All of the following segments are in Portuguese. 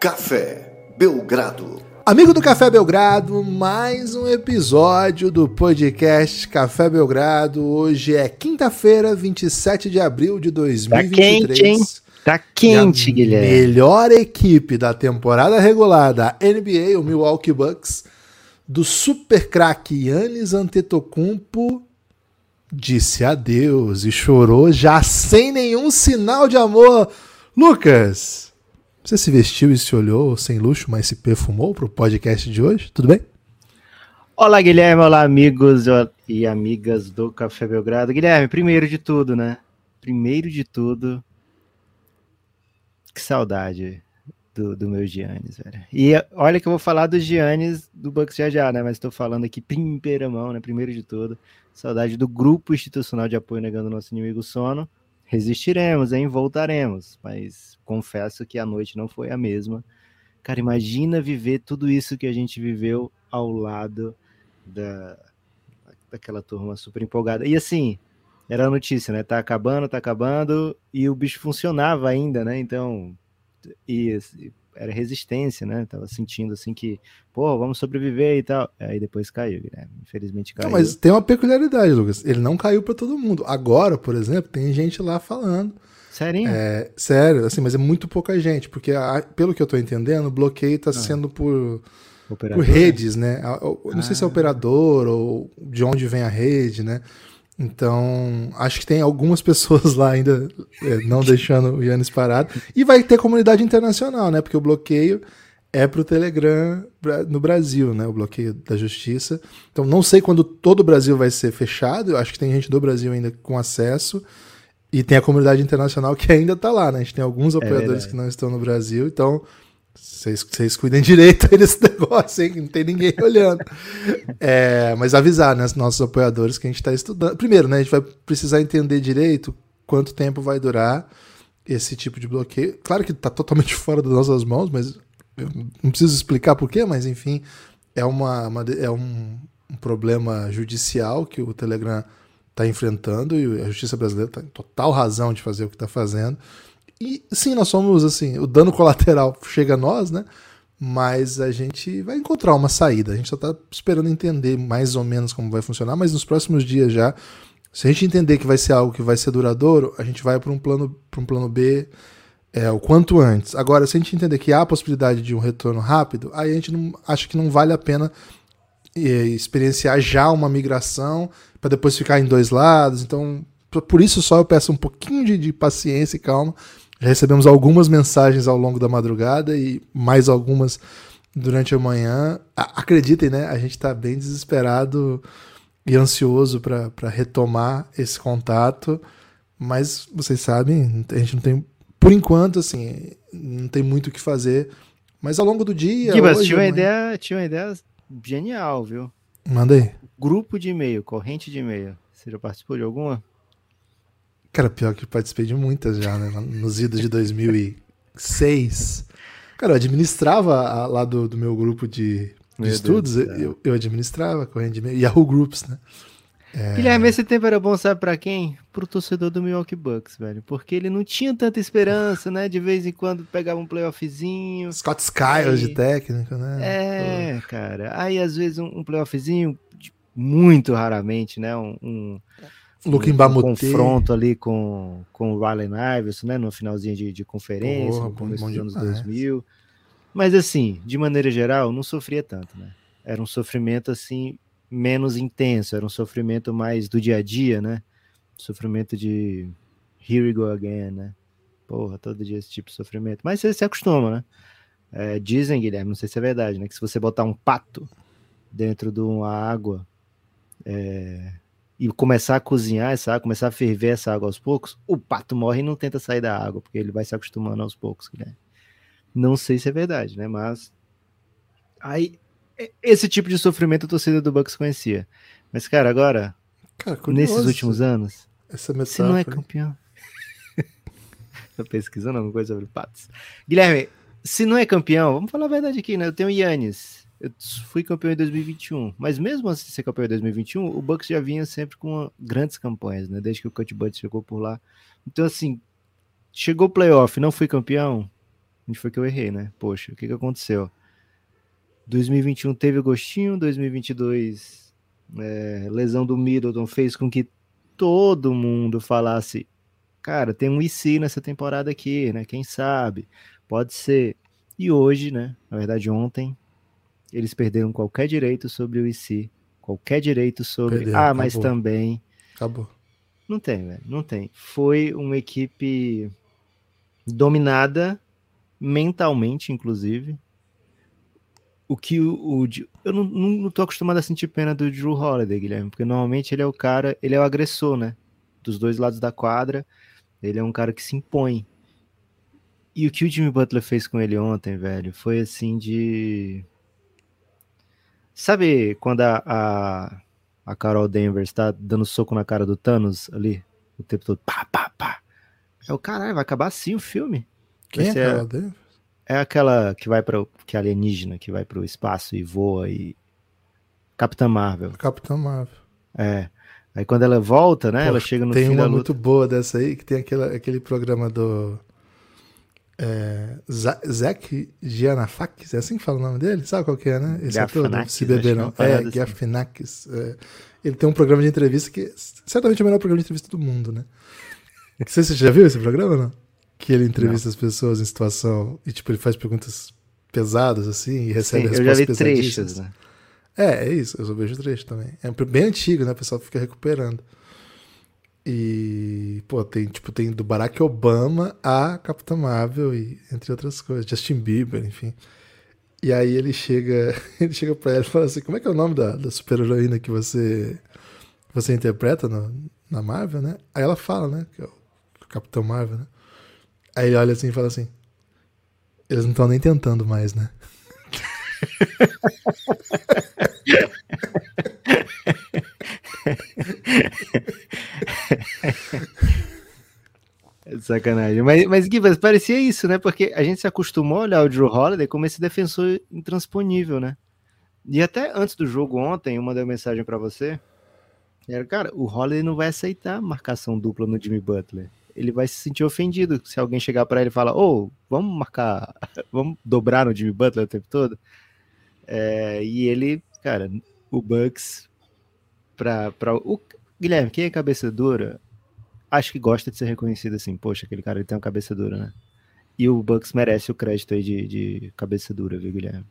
Café Belgrado. Amigo do Café Belgrado, mais um episódio do podcast Café Belgrado. Hoje é quinta-feira, 27 de abril de 2023. Tá quente, hein? Tá quente, Guilherme. Melhor equipe da temporada regular da NBA, o Milwaukee Bucks, do super craque Yannis Antetokounmpo, disse adeus e chorou já sem nenhum sinal de amor. Lucas, você se vestiu e se olhou sem luxo, mas se perfumou para o podcast de hoje? Tudo bem? Olá, Guilherme. Olá, amigos e amigas do Café Belgrado. Guilherme, primeiro de tudo, né? Primeiro de tudo, que saudade do, do meu Giannis, velho. E olha que eu vou falar do Giannis do Bucks já já, né? Mas estou falando aqui primeira mão, né? Primeiro de tudo, saudade do grupo institucional de apoio negando nosso inimigo sono resistiremos, hein? Voltaremos. Mas confesso que a noite não foi a mesma. Cara, imagina viver tudo isso que a gente viveu ao lado da, daquela turma super empolgada. E assim, era a notícia, né? Tá acabando, tá acabando, e o bicho funcionava ainda, né? Então, e, era resistência, né? Tava sentindo assim que, pô, vamos sobreviver e tal. Aí depois caiu, né? Infelizmente caiu. Não, mas tem uma peculiaridade, Lucas. Ele não caiu para todo mundo. Agora, por exemplo, tem gente lá falando. Sério? É, sério, assim, mas é muito pouca gente, porque a, pelo que eu tô entendendo, o bloqueio tá ah. sendo por, por redes, né? Eu não ah. sei se é ah. operador ou de onde vem a rede, né? Então, acho que tem algumas pessoas lá ainda é, não deixando o Yannis parado. E vai ter comunidade internacional, né? Porque o bloqueio é para o Telegram no Brasil, né? O bloqueio da justiça. Então, não sei quando todo o Brasil vai ser fechado. Eu acho que tem gente do Brasil ainda com acesso. E tem a comunidade internacional que ainda está lá, né? A gente tem alguns é apoiadores é que não estão no Brasil. Então, vocês, cuidem direito aí desse negócio, hein? Não tem ninguém olhando. É, mas avisar, né, os nossos apoiadores que a gente está estudando. Primeiro, né, a gente vai precisar entender direito quanto tempo vai durar esse tipo de bloqueio. Claro que está totalmente fora das nossas mãos, mas eu não preciso explicar por quê, mas enfim, é, uma, uma é um, um, problema judicial que o Telegram está enfrentando e a justiça brasileira está em total razão de fazer o que está fazendo. E sim, nós somos assim, o dano colateral chega a nós, né? Mas a gente vai encontrar uma saída. A gente só está esperando entender mais ou menos como vai funcionar, mas nos próximos dias já, se a gente entender que vai ser algo que vai ser duradouro, a gente vai para um plano para um plano B é, o quanto antes. Agora, se a gente entender que há a possibilidade de um retorno rápido, aí a gente não acha que não vale a pena é, experienciar já uma migração para depois ficar em dois lados. Então, por isso só eu peço um pouquinho de, de paciência e calma já recebemos algumas mensagens ao longo da madrugada e mais algumas durante a manhã. Acreditem, né? A gente está bem desesperado e ansioso para retomar esse contato, mas vocês sabem, a gente não tem, por enquanto, assim, não tem muito o que fazer. Mas ao longo do dia. Gibas, hoje, tinha, uma ideia, tinha uma ideia genial, viu? Mandei. Grupo de e-mail, corrente de e-mail. Você já participou de alguma? Cara, pior que participei de muitas já, né? Nos idos de 2006. Cara, eu administrava lá do, do meu grupo de, de estudos, eu, eu, administrava correndo de Yahoo Groups, né? É... Guilherme, esse tempo era bom, sabe pra quem? Pro torcedor do Milwaukee Bucks, velho. Porque ele não tinha tanta esperança, né? De vez em quando pegava um playoffzinho. Scott Skiles aí... de técnico, né? É, Pô. cara. Aí às vezes um, um playoffzinho, muito raramente, né? Um, um, Luke um, um confronto ali com, com o Allen Iverson, né, no finalzinho de, de conferência, Porra, no começo dos anos 2000. Mas assim, de maneira geral, não sofria tanto, né? Era um sofrimento assim menos intenso, era um sofrimento mais do dia a dia, né? Sofrimento de here we go again, né? Porra, todo dia esse tipo de sofrimento. Mas você se acostuma, né? É, dizem, Guilherme, não sei se é verdade, né? Que se você botar um pato dentro de uma água, é, e começar a cozinhar essa água, começar a ferver essa água aos poucos, o pato morre e não tenta sair da água, porque ele vai se acostumando aos poucos, né? Não sei se é verdade, né? Mas aí esse tipo de sofrimento a torcida do Bucks conhecia. Mas cara, agora cara, nesses últimos anos, essa metáfora. você não é campeão. Tô pesquisando alguma coisa sobre patos. Guilherme, se não é campeão, vamos falar a verdade aqui, né? Eu tenho o Yannis, eu fui campeão em 2021, mas mesmo de ser campeão em 2021, o Bucks já vinha sempre com grandes campanhas, né? Desde que o Cut Bud chegou por lá. Então, assim, chegou o playoff, não fui campeão, onde foi que eu errei, né? Poxa, o que, que aconteceu? 2021 teve gostinho, 2022 é, lesão do Middleton fez com que todo mundo falasse, cara, tem um IC nessa temporada aqui, né? Quem sabe? Pode ser. E hoje, né? Na verdade, ontem, eles perderam qualquer direito sobre o IC. Qualquer direito sobre. Perdeu, ah, acabou. mas também. Acabou. Não tem, velho. Não tem. Foi uma equipe dominada mentalmente, inclusive. O que o. o eu não, não, não tô acostumado a sentir pena do Drew Holiday, Guilherme, porque normalmente ele é o cara, ele é o agressor, né? Dos dois lados da quadra. Ele é um cara que se impõe. E o que o Jimmy Butler fez com ele ontem, velho, foi assim de. Sabe quando a, a, a Carol Danvers está dando soco na cara do Thanos ali? O tempo todo. Pá, pá, pá. É o caralho, vai acabar assim o filme. Quem é Carol Danvers? É aquela que vai para que é alienígena, que vai para o espaço e voa e. Capitã Marvel. Capitã Marvel. É. Aí quando ela volta, né? Pô, ela chega no tem fim uma muito boa dessa aí, que tem aquele, aquele programa do. É, Zac Gianafakis, é assim que fala o nome dele? Sabe qual que é, né? Esse ator Se Beber Não. É, assim. Gafinakis. É. Ele tem um programa de entrevista que certamente é o melhor programa de entrevista do mundo, né? Não sei se você já viu esse programa, não? Que ele entrevista não. as pessoas em situação e, tipo, ele faz perguntas pesadas, assim, e recebe Sim, respostas eu já vi trechos, né? É, é isso, eu só vejo trecho também. É bem antigo, né? O pessoal fica recuperando. E, pô, tem, tipo, tem do Barack Obama a Capitã Marvel e entre outras coisas, Justin Bieber, enfim. E aí ele chega, ele chega pra ela e fala assim: "Como é que é o nome da, da super-heroína que você você interpreta no, na Marvel, né?" Aí ela fala, né, que é o Capitão Marvel, né? Aí ele olha assim e fala assim: "Eles não estão nem tentando mais, né?" Sacanagem. Mas, mas parecia isso, né? Porque a gente se acostumou a olhar o Drew Holiday como esse defensor intransponível, né? E até antes do jogo ontem, eu mandei uma mensagem para você. Era, cara, o Holiday não vai aceitar marcação dupla no Jimmy Butler. Ele vai se sentir ofendido se alguém chegar para ele e falar: Ô, oh, vamos marcar, vamos dobrar no Jimmy Butler o tempo todo. É, e ele, cara, o Bucks, pra, pra, o Guilherme, quem é cabeça dura, acho que gosta de ser reconhecido assim. Poxa, aquele cara ele tem uma cabeça dura, né? E o Bucks merece o crédito aí de, de cabeça dura, viu, Guilherme?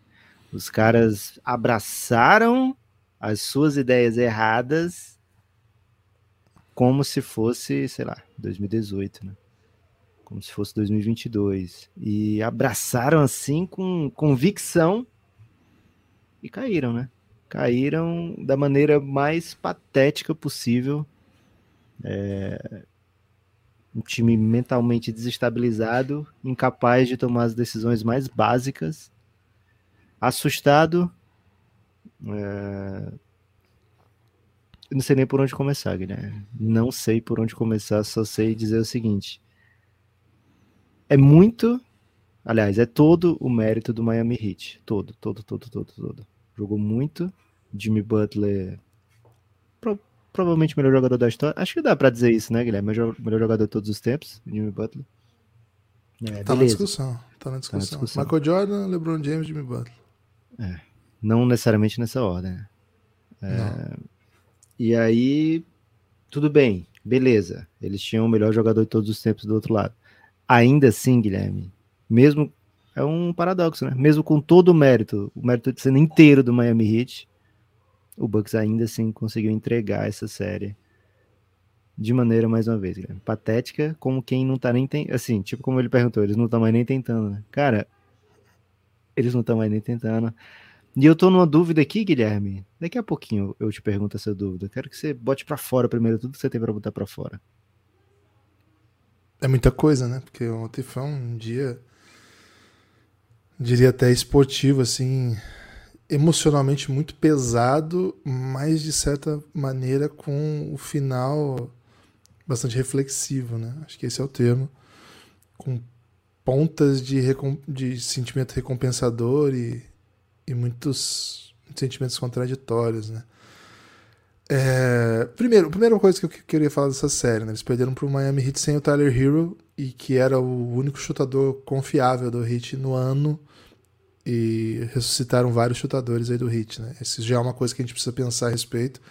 Os caras abraçaram as suas ideias erradas como se fosse, sei lá, 2018, né? Como se fosse 2022. E abraçaram assim com convicção e caíram, né? Caíram da maneira mais patética possível é, um time mentalmente desestabilizado, incapaz de tomar as decisões mais básicas, assustado. É... Não sei nem por onde começar, Guilherme. Não sei por onde começar, só sei dizer o seguinte. É muito, aliás, é todo o mérito do Miami Heat. Todo, todo, todo, todo, todo. Jogou muito. Jimmy Butler provavelmente o melhor jogador da história. Acho que dá pra dizer isso, né, Guilherme? Melhor, melhor jogador de todos os tempos, Jimmy Butler. É, tá, na discussão, tá na discussão. Tá na discussão. Michael Jordan, LeBron James, Jimmy Butler. É, não necessariamente nessa ordem. Né? É, e aí, tudo bem, beleza. Eles tinham o melhor jogador de todos os tempos do outro lado. Ainda assim, Guilherme, mesmo é um paradoxo, né? Mesmo com todo o mérito, o mérito sendo inteiro do Miami Heat, o Bucks ainda assim conseguiu entregar essa série de maneira, mais uma vez, Guilherme, patética, como quem não tá nem tentando, assim, tipo como ele perguntou, eles não estão mais nem tentando, né? Cara, eles não estão mais nem tentando. E eu tô numa dúvida aqui, Guilherme. Daqui a pouquinho eu te pergunto essa dúvida. Eu quero que você bote para fora primeiro tudo que você tem para botar para fora. É muita coisa, né? Porque ontem foi um dia diria até esportivo assim, emocionalmente muito pesado, mas de certa maneira com o final bastante reflexivo, né? Acho que esse é o termo. Com pontas de, de sentimento recompensador e, e muitos sentimentos contraditórios, né? É, primeiro, a primeira coisa que eu queria falar dessa série, né? Eles perderam para o Miami Heat sem o Tyler Hero e que era o único chutador confiável do Heat no ano e ressuscitaram vários chutadores aí do Heat, né? Isso já é uma coisa que a gente precisa pensar a respeito.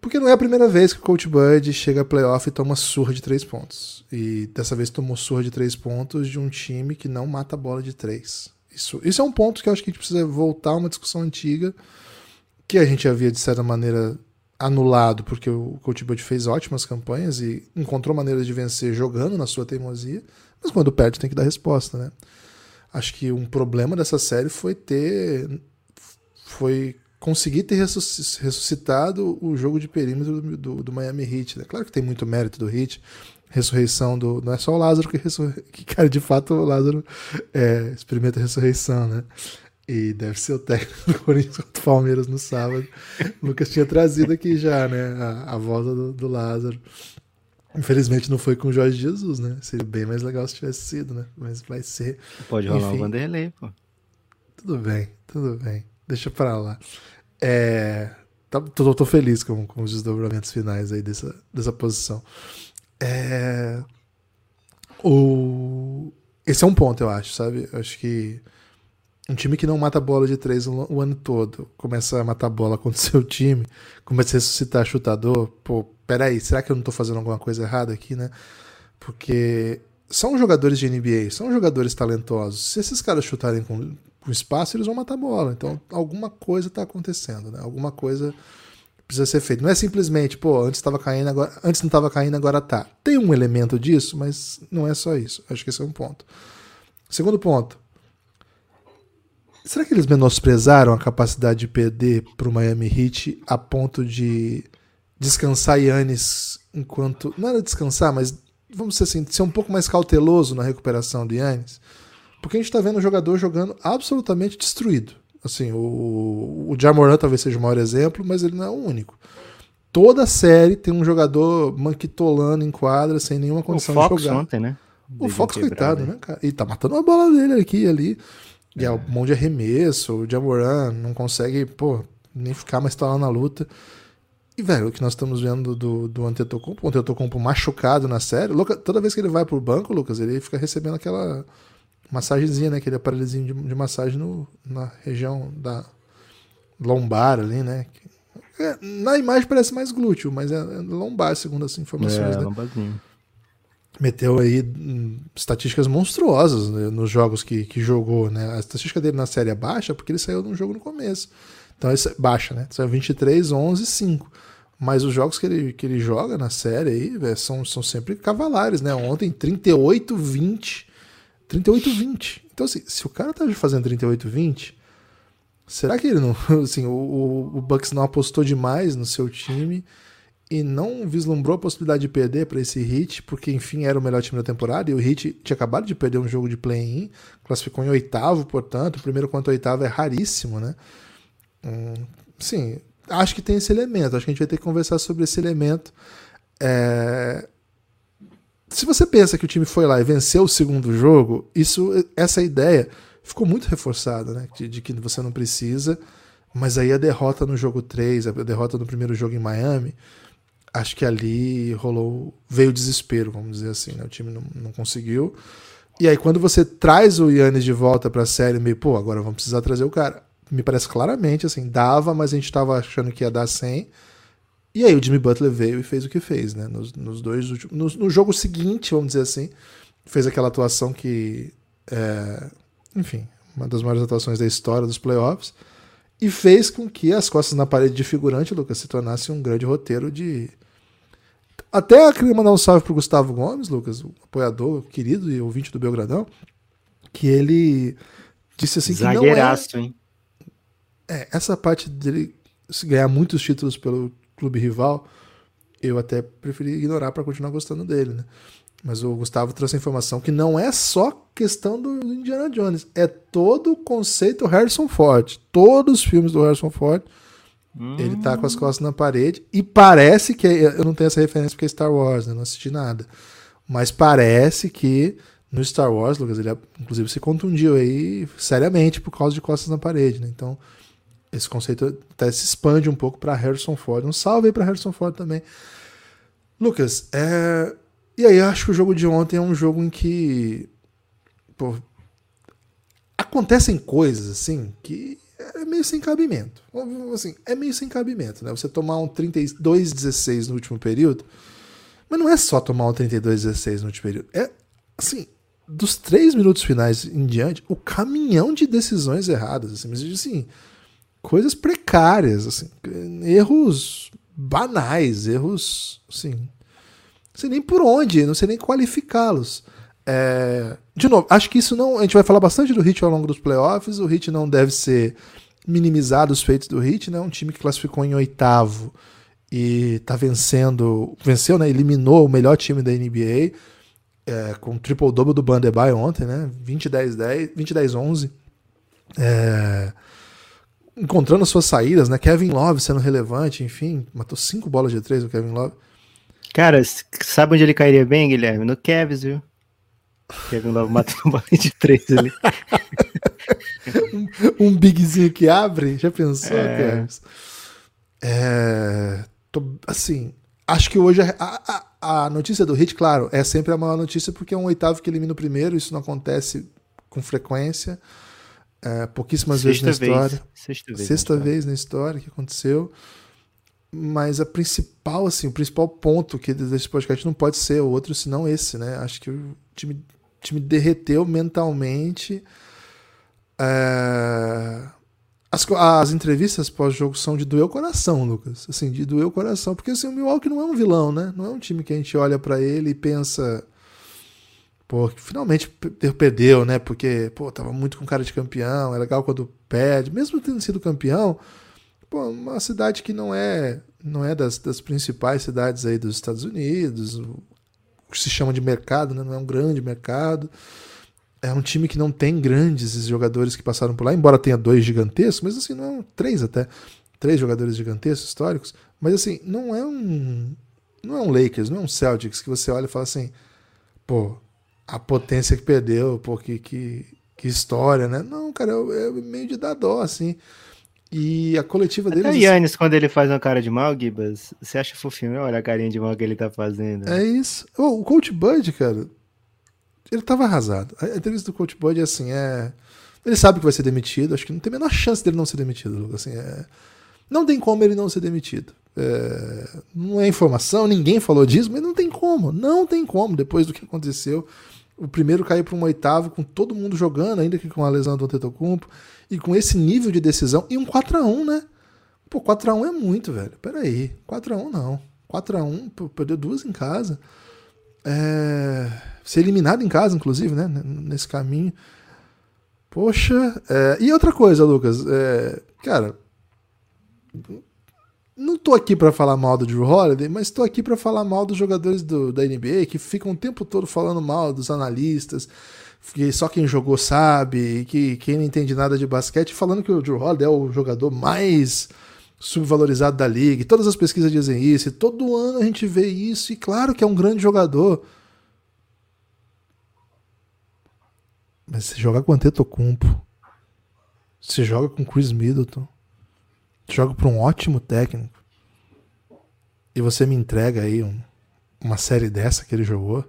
Porque não é a primeira vez que o Coach Bud chega a playoff e toma surra de três pontos. E dessa vez tomou surra de três pontos de um time que não mata a bola de três. Isso, isso é um ponto que eu acho que a gente precisa voltar a uma discussão antiga que a gente havia, de certa maneira, anulado, porque o Coach Bud fez ótimas campanhas e encontrou maneiras de vencer jogando na sua teimosia, mas quando perde tem que dar resposta, né? Acho que um problema dessa série foi ter. foi conseguir ter ressuscitado o jogo de perímetro do, do, do Miami Heat. Né? Claro que tem muito mérito do Heat, ressurreição do. Não é só o Lázaro que, ressurre, que cara, de fato, o Lázaro é, experimenta a ressurreição, né? E deve ser o técnico do Corinthians contra o Palmeiras no sábado. O Lucas tinha trazido aqui já, né? A, a volta do, do, Lázaro. Infelizmente não foi com o Jorge Jesus, né? Seria bem mais legal se tivesse sido, né? Mas vai ser. Pode rolar Enfim, o Vanderlei, pô. Tudo bem, tudo bem. Deixa pra lá. É, tá, tô, tô, feliz com, com, os desdobramentos finais aí dessa, dessa posição. É, o, esse é um ponto, eu acho, sabe? Eu acho que um time que não mata bola de três o, o ano todo, começa a matar bola contra o seu time, começa a ressuscitar chutador, pô, peraí, será que eu não tô fazendo alguma coisa errada aqui, né? Porque são jogadores de NBA, são jogadores talentosos. Se esses caras chutarem com, com espaço, eles vão matar a bola. Então, alguma coisa está acontecendo, né? Alguma coisa precisa ser feita. Não é simplesmente, pô, antes estava caindo, agora, antes não estava caindo, agora tá. Tem um elemento disso, mas não é só isso. Acho que esse é um ponto. Segundo ponto. Será que eles menosprezaram a capacidade de perder para o Miami Heat a ponto de descansar Yannis enquanto. Não era descansar, mas vamos ser assim, ser um pouco mais cauteloso na recuperação de Yannis? Porque a gente está vendo o jogador jogando absolutamente destruído. Assim, o, o Jamoran talvez seja o maior exemplo, mas ele não é o único. Toda série tem um jogador manquitolando em quadra sem nenhuma condição o Fox de jogar. ontem, né? O Fox, coitado, né, cara? E tá matando a bola dele aqui e ali. E é, é um monte de arremesso. O Jamoran não consegue, pô, nem ficar mais tá lá na luta. E, velho, o que nós estamos vendo do, do Antetokounmpo, o Antetokounmpo machucado na série, toda vez que ele vai pro banco, Lucas, ele fica recebendo aquela massagenzinha, né? Aquele aparelhozinho de, de massagem no, na região da lombar ali, né? É, na imagem parece mais glúteo, mas é, é lombar, segundo as informações. É, né? lombarzinho. Meteu aí hum, estatísticas monstruosas né, nos jogos que, que jogou, né? A estatística dele na série é baixa porque ele saiu de um jogo no começo. Então, isso é baixa, né? Saiu 23, 11, 5. Mas os jogos que ele, que ele joga na série aí, véio, são, são sempre cavalares, né? Ontem, 38, 20 38-20. Então, assim, se o cara tá fazendo 38-20, será que ele não. Assim, o, o Bucks não apostou demais no seu time e não vislumbrou a possibilidade de perder para esse Heat, porque, enfim, era o melhor time da temporada e o Heat tinha acabado de perder um jogo de play-in, classificou em oitavo, portanto, o primeiro quanto oitavo é raríssimo, né? Hum, sim, acho que tem esse elemento, acho que a gente vai ter que conversar sobre esse elemento. É, se você pensa que o time foi lá e venceu o segundo jogo, isso, essa ideia ficou muito reforçada, né? De, de, que você não precisa. Mas aí a derrota no jogo 3, a derrota no primeiro jogo em Miami, acho que ali rolou. veio desespero, vamos dizer assim, né? O time não, não conseguiu. E aí, quando você traz o Yannis de volta para a série, meio, pô, agora vamos precisar trazer o cara. Me parece claramente assim, dava, mas a gente estava achando que ia dar 100. E aí o Jimmy Butler veio e fez o que fez, né? Nos, nos dois últimos. No, no, jogo seguinte, vamos dizer assim, fez aquela atuação que. É, enfim, uma das maiores atuações da história dos playoffs. E fez com que as costas na parede de figurante, Lucas, se tornasse um grande roteiro de. Até queria mandar um salve pro Gustavo Gomes, Lucas, o apoiador querido e ouvinte do Belgradão, que ele disse assim Zagueiraço, que não é... hein? É, essa parte dele ganhar muitos títulos pelo clube rival, eu até preferi ignorar para continuar gostando dele, né? Mas o Gustavo trouxe a informação que não é só questão do Indiana Jones, é todo o conceito Harrison Ford. Todos os filmes do Harrison Ford, hum. ele tá com as costas na parede e parece que eu não tenho essa referência porque é Star Wars, né? Não assisti nada. Mas parece que no Star Wars, Lucas, ele inclusive se contundiu aí seriamente por causa de costas na parede, né? Então, esse conceito até se expande um pouco para Harrison Ford. Um salve aí para Harrison Ford também. Lucas, é... E aí acho que o jogo de ontem é um jogo em que. Pô, acontecem coisas assim que é meio sem cabimento. Assim, é meio sem cabimento, né? Você tomar um 32-16 no último período. Mas não é só tomar um 32-16 no último período. É, assim, dos três minutos finais em diante, o caminhão de decisões erradas. Assim, mas, assim, coisas precárias, assim, erros banais, erros, assim, não sei nem por onde, não sei nem qualificá-los. É, de novo, acho que isso não. A gente vai falar bastante do Hit ao longo dos playoffs. O Hit não deve ser minimizado os feitos do Hit, né? Um time que classificou em oitavo e tá vencendo. Venceu, né? Eliminou o melhor time da NBA. É, com o triple-double do Bandebai ontem, né? 20-10-10, 20-10-11. É, encontrando suas saídas, né? Kevin Love sendo relevante, enfim, matou cinco bolas de três o Kevin Love. Cara, sabe onde ele cairia bem, Guilherme? No Cavs, viu? Kevin Love matando uma bola de três ali. um, um bigzinho que abre, já pensou, é... É, tô, assim, acho que hoje a, a, a, notícia do Hit, claro, é sempre a maior notícia porque é um oitavo que elimina o primeiro, isso não acontece com frequência. É, pouquíssimas Sexta vezes na vez. história. Sexta, vez, Sexta na vez na história que aconteceu. Mas a principal, assim, o principal ponto que desse podcast não pode ser outro senão esse, né? Acho que o time time derreteu mentalmente. É... As, as entrevistas pós-jogo são de doer o coração, Lucas. Assim, de doer o coração. Porque assim, o Milwaukee não é um vilão, né? Não é um time que a gente olha para ele e pensa. Pô, finalmente perdeu, né? Porque, pô, tava muito com cara de campeão. É legal quando perde. Mesmo tendo sido campeão, pô, uma cidade que não é não é das, das principais cidades aí dos Estados Unidos o que se chama de mercado, né? não é um grande mercado. É um time que não tem grandes jogadores que passaram por lá, embora tenha dois gigantescos, mas assim, não é três até. Três jogadores gigantescos, históricos. Mas assim, não é um. Não é um Lakers, não é um Celtics que você olha e fala assim, pô, a potência que perdeu, pô, que, que, que história, né? Não, cara, é, é meio de dar dó, assim. E a coletiva dele. O Yannis, quando ele faz uma cara de mal, Gibas, você acha fofinho? Olha a carinha de mal que ele tá fazendo. É isso. Oh, o Coach Bud, cara, ele tava arrasado. A entrevista do Coach Bud é assim: é. Ele sabe que vai ser demitido, acho que não tem a menor chance dele não ser demitido, Assim, é... Não tem como ele não ser demitido. É... Não é informação, ninguém falou disso, mas não tem como. Não tem como, depois do que aconteceu. O primeiro caiu para um oitavo, com todo mundo jogando, ainda que com a lesão do Antetokounmpo. E com esse nível de decisão, e um 4x1, né? Pô, 4x1 é muito, velho. Peraí, 4x1 não. 4x1, pô, perdeu duas em casa. É... Ser eliminado em casa, inclusive, né? Nesse caminho. Poxa. É... E outra coisa, Lucas. É... Cara, não tô aqui para falar mal do Drew Holiday, mas tô aqui para falar mal dos jogadores do, da NBA que ficam o tempo todo falando mal dos analistas, que só quem jogou sabe, que quem não entende nada de basquete, falando que o Drew Holiday é o jogador mais subvalorizado da liga. E todas as pesquisas dizem isso, e todo ano a gente vê isso, e claro que é um grande jogador. Mas você joga com Antetokounmpo. Você joga com Chris Middleton. Joga para um ótimo técnico. E você me entrega aí um, uma série dessa que ele jogou.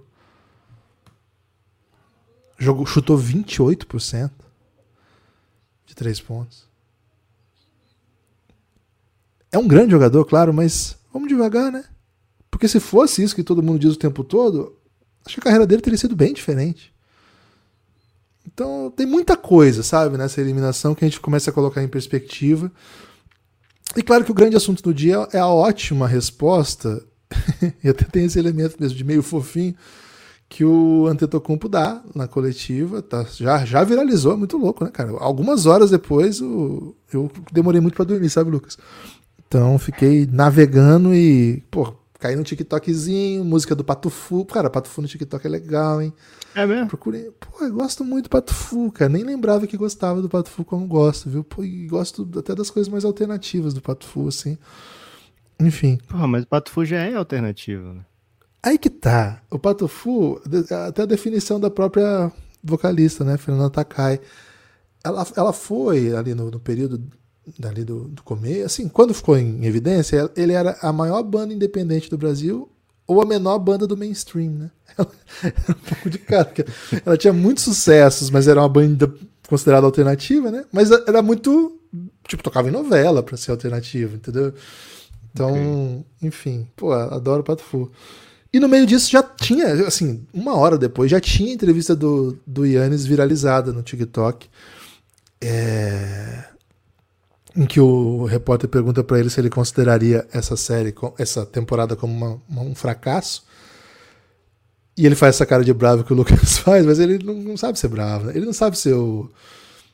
Jogou, chutou 28% de três pontos. É um grande jogador, claro, mas vamos devagar, né? Porque se fosse isso que todo mundo diz o tempo todo, acho que a carreira dele teria sido bem diferente. Então tem muita coisa, sabe, nessa eliminação que a gente começa a colocar em perspectiva. E claro que o grande assunto do dia é a ótima resposta, e até tem esse elemento mesmo de meio fofinho, que o Antetokounmpo dá na coletiva, tá, já, já viralizou, muito louco, né, cara? Algumas horas depois o, eu demorei muito para dormir, sabe, Lucas? Então fiquei navegando e, pô, caí no TikTokzinho, música do Patufu. Cara, Patufu no TikTok é legal, hein? É mesmo? Procurei. Pô, eu gosto muito do Patufu, cara. Nem lembrava que gostava do Patufu como gosto, viu? Pô, e gosto até das coisas mais alternativas do Patufu, assim. Enfim. Pô, mas o Patufu já é alternativo, né? Aí que tá. O Pato Fu, até a definição da própria vocalista, né, Fernanda Takai. Ela, ela foi ali no, no período dali do, do começo, assim, quando ficou em evidência, ele era a maior banda independente do Brasil, ou a menor banda do mainstream, né? Ela era um pouco de cara. Ela tinha muitos sucessos, mas era uma banda considerada alternativa, né? Mas era muito. Tipo, tocava em novela pra ser alternativa, entendeu? Então, okay. enfim, pô, adoro Pato Fu. E no meio disso já tinha, assim, uma hora depois, já tinha entrevista do, do Yannis viralizada no TikTok. É... Em que o repórter pergunta para ele se ele consideraria essa série, essa temporada como uma, uma, um fracasso. E ele faz essa cara de bravo que o Lucas faz, mas ele não, não sabe ser bravo. Né? Ele não sabe ser o.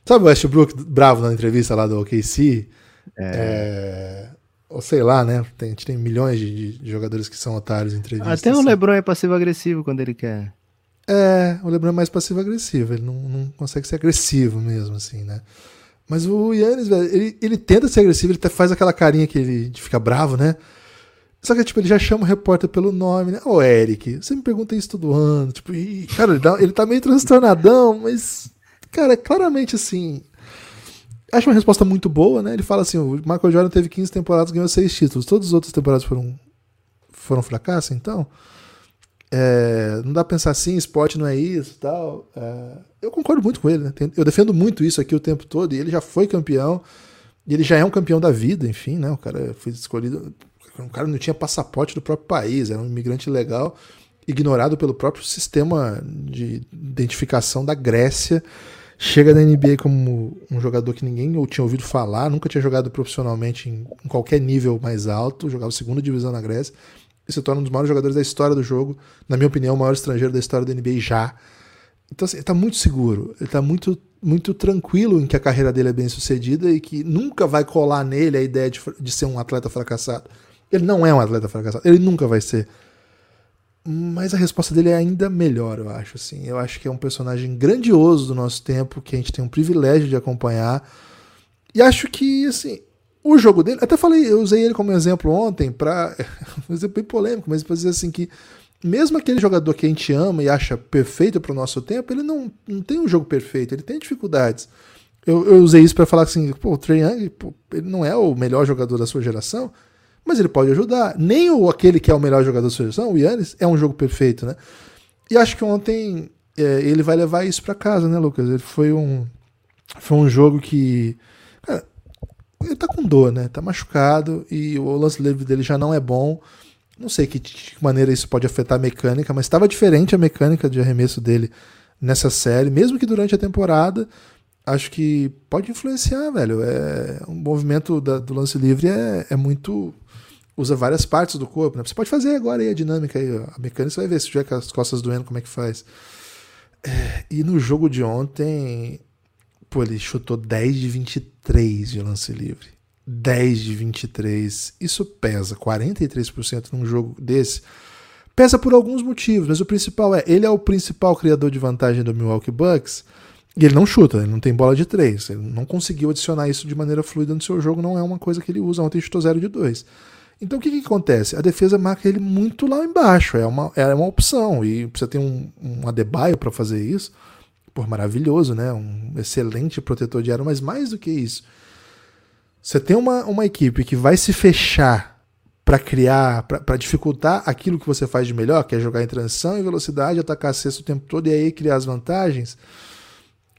Sabe o Westbrook bravo na entrevista lá do OKC? É. é ou sei lá, né? Tem, a gente tem milhões de, de jogadores que são otários em entrevistas. Até o. LeBron é passivo-agressivo quando ele quer. É, o LeBron é mais passivo-agressivo, ele não, não consegue ser agressivo mesmo, assim, né? Mas o Yannis, velho, ele, ele tenta ser agressivo, ele faz aquela carinha que ele fica bravo, né? Só que, tipo, ele já chama o repórter pelo nome, né? Ô, Eric, você me pergunta isso todo ano. Tipo, e, cara, ele, dá, ele tá meio transtornadão, mas, cara, é claramente assim, acho uma resposta muito boa, né? Ele fala assim: o Michael Jordan teve 15 temporadas, ganhou 6 títulos. Todas as outras temporadas foram, foram fracasso, então. É, não dá pra pensar assim, esporte não é isso tal. É, eu concordo muito com ele, né? Eu defendo muito isso aqui o tempo todo, e ele já foi campeão, e ele já é um campeão da vida, enfim, né? O cara foi escolhido. O cara não tinha passaporte do próprio país, era um imigrante legal, ignorado pelo próprio sistema de identificação da Grécia chega na NBA como um jogador que ninguém ou tinha ouvido falar, nunca tinha jogado profissionalmente em, em qualquer nível mais alto, jogava segunda divisão na Grécia, e se torna um dos maiores jogadores da história do jogo, na minha opinião, o maior estrangeiro da história da NBA já. Então, assim, ele está muito seguro, ele está muito, muito tranquilo em que a carreira dele é bem sucedida e que nunca vai colar nele a ideia de, de ser um atleta fracassado. Ele não é um atleta fracassado, ele nunca vai ser. Mas a resposta dele é ainda melhor, eu acho. Assim. Eu acho que é um personagem grandioso do nosso tempo, que a gente tem um privilégio de acompanhar. E acho que, assim, o jogo dele. Até falei, eu usei ele como exemplo ontem, para. um exemplo bem polêmico, mas para dizer assim que. Mesmo aquele jogador que a gente ama e acha perfeito para o nosso tempo, ele não, não tem um jogo perfeito, ele tem dificuldades. Eu, eu usei isso para falar assim, pô, o Trae Young, pô, ele não é o melhor jogador da sua geração, mas ele pode ajudar. Nem o aquele que é o melhor jogador da seleção, o Yannis, é um jogo perfeito, né? E acho que ontem é, ele vai levar isso para casa, né, Lucas? Ele foi um foi um jogo que cara, ele tá com dor, né? Tá machucado e o lance livre dele já não é bom. Não sei que, de que maneira isso pode afetar a mecânica, mas estava diferente a mecânica de arremesso dele nessa série, mesmo que durante a temporada. Acho que pode influenciar, velho. É, um movimento da, do lance livre é, é muito usa várias partes do corpo. Né? Você pode fazer agora aí a dinâmica aí, a mecânica, você vai ver se tiver com as costas doendo, como é que faz. É, e no jogo de ontem, pô, ele chutou 10 de 23 de lance livre. 10 de 23. Isso pesa 43% num jogo desse. Pesa por alguns motivos, mas o principal é, ele é o principal criador de vantagem do Milwaukee Bucks. E ele não chuta, ele não tem bola de três. Ele não conseguiu adicionar isso de maneira fluida no seu jogo, não é uma coisa que ele usa. Ontem chutou 0 de 2. Então o que, que acontece? A defesa marca ele muito lá embaixo, é uma, é uma opção, e você tem um, um Adebayo para fazer isso, por maravilhoso, né? Um excelente protetor de aro, mas mais do que isso, você tem uma, uma equipe que vai se fechar para criar, para dificultar aquilo que você faz de melhor, que é jogar em transição e velocidade, atacar a cesta o tempo todo e aí criar as vantagens.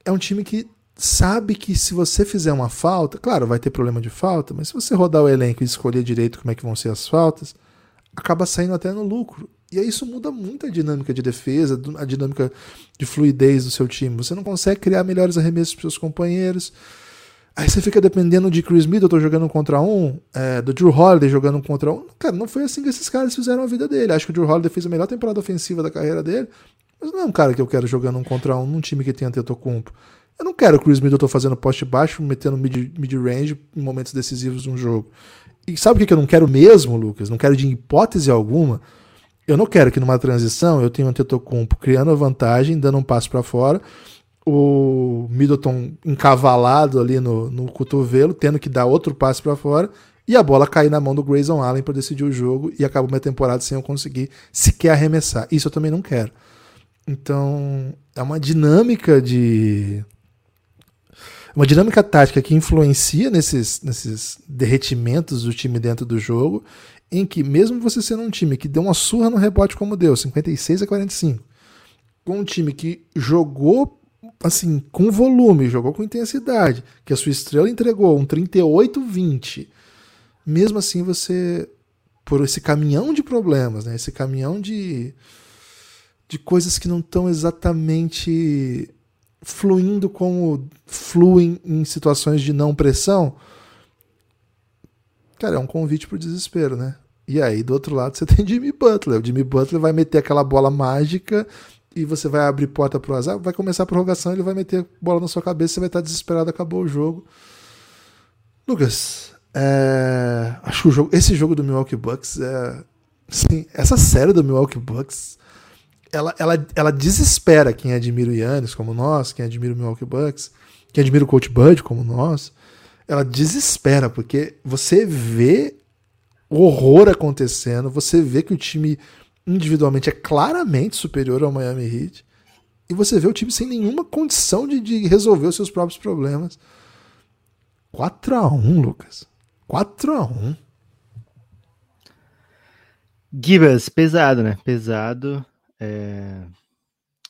É um time que sabe que se você fizer uma falta, claro, vai ter problema de falta, mas se você rodar o elenco e escolher direito como é que vão ser as faltas, acaba saindo até no lucro. E aí isso muda muito a dinâmica de defesa, a dinâmica de fluidez do seu time. Você não consegue criar melhores arremessos para seus companheiros. Aí você fica dependendo de Chris Middleton jogando contra um, é, do Drew Holiday jogando contra um. Cara, não foi assim que esses caras fizeram a vida dele. Acho que o Drew Holiday fez a melhor temporada ofensiva da carreira dele, mas não é um cara que eu quero jogando um contra um num time que tem Antetokounmpo. Eu não quero o Chris Middleton fazendo poste baixo, metendo mid-range mid em momentos decisivos de um jogo. E sabe o que eu não quero mesmo, Lucas? Não quero de hipótese alguma. Eu não quero que numa transição eu tenha um Tetocumpo criando a vantagem, dando um passo para fora, o Middleton encavalado ali no, no cotovelo, tendo que dar outro passo para fora, e a bola cair na mão do Grayson Allen para decidir o jogo e acaba minha temporada sem eu conseguir sequer arremessar. Isso eu também não quero. Então, é uma dinâmica de uma dinâmica tática que influencia nesses, nesses derretimentos do time dentro do jogo, em que mesmo você sendo um time que deu uma surra no rebote como deu, 56 a 45, com um time que jogou assim, com volume, jogou com intensidade, que a sua estrela entregou um 38-20, mesmo assim você, por esse caminhão de problemas, né, esse caminhão de, de coisas que não estão exatamente fluindo como fluem em situações de não pressão, cara, é um convite pro desespero, né? E aí, do outro lado, você tem Jimmy Butler. O Jimmy Butler vai meter aquela bola mágica e você vai abrir porta pro azar, vai começar a prorrogação, ele vai meter bola na sua cabeça, você vai estar desesperado, acabou o jogo. Lucas, é... acho que jogo, esse jogo do Milwaukee Bucks é, sim, essa série do Milwaukee Bucks, ela, ela, ela desespera quem admira o Yannis como nós, quem admira o Milwaukee Bucks, quem admira o Coach Bud como nós, ela desespera porque você vê o horror acontecendo, você vê que o time individualmente é claramente superior ao Miami Heat. E você vê o time sem nenhuma condição de, de resolver os seus próprios problemas. 4 a 1 Lucas. 4 a 1 Gibas, pesado, né? Pesado. É...